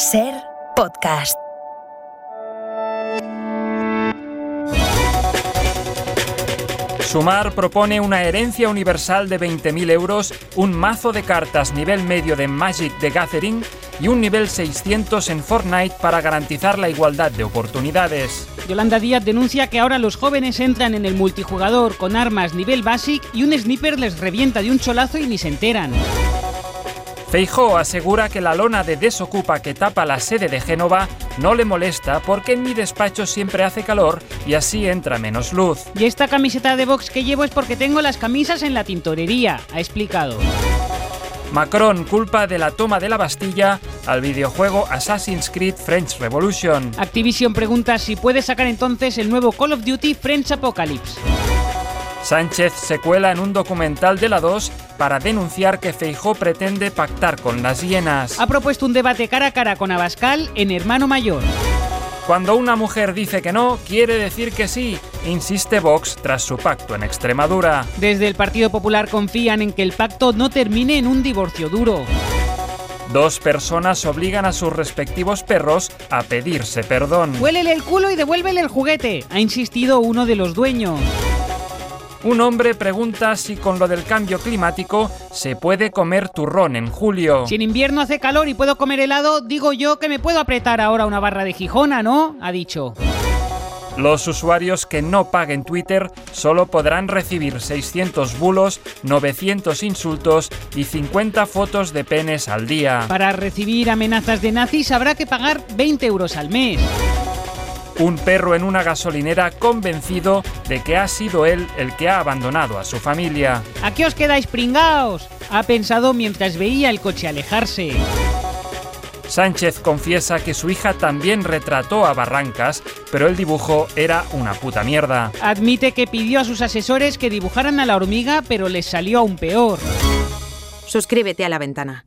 Ser podcast. Sumar propone una herencia universal de 20.000 euros, un mazo de cartas nivel medio de Magic the Gathering y un nivel 600 en Fortnite para garantizar la igualdad de oportunidades. Yolanda Díaz denuncia que ahora los jóvenes entran en el multijugador con armas nivel basic y un sniper les revienta de un cholazo y ni se enteran. Feijó asegura que la lona de desocupa que tapa la sede de Génova no le molesta porque en mi despacho siempre hace calor y así entra menos luz. Y esta camiseta de Vox que llevo es porque tengo las camisas en la tintorería, ha explicado. Macron culpa de la toma de la Bastilla al videojuego Assassin's Creed French Revolution. Activision pregunta si puede sacar entonces el nuevo Call of Duty French Apocalypse. Sánchez se cuela en un documental de la 2 para denunciar que Feijó pretende pactar con las hienas. Ha propuesto un debate cara a cara con Abascal en Hermano Mayor. Cuando una mujer dice que no, quiere decir que sí, insiste Vox tras su pacto en Extremadura. Desde el Partido Popular confían en que el pacto no termine en un divorcio duro. Dos personas obligan a sus respectivos perros a pedirse perdón. Huélele el culo y devuélvele el juguete, ha insistido uno de los dueños. Un hombre pregunta si con lo del cambio climático se puede comer turrón en julio. Si en invierno hace calor y puedo comer helado, digo yo que me puedo apretar ahora una barra de Gijona, ¿no? Ha dicho. Los usuarios que no paguen Twitter solo podrán recibir 600 bulos, 900 insultos y 50 fotos de penes al día. Para recibir amenazas de nazis habrá que pagar 20 euros al mes. Un perro en una gasolinera convencido de que ha sido él el que ha abandonado a su familia. ¿A qué os quedáis pringaos? Ha pensado mientras veía el coche alejarse. Sánchez confiesa que su hija también retrató a Barrancas, pero el dibujo era una puta mierda. Admite que pidió a sus asesores que dibujaran a la hormiga, pero les salió aún peor. Suscríbete a la ventana.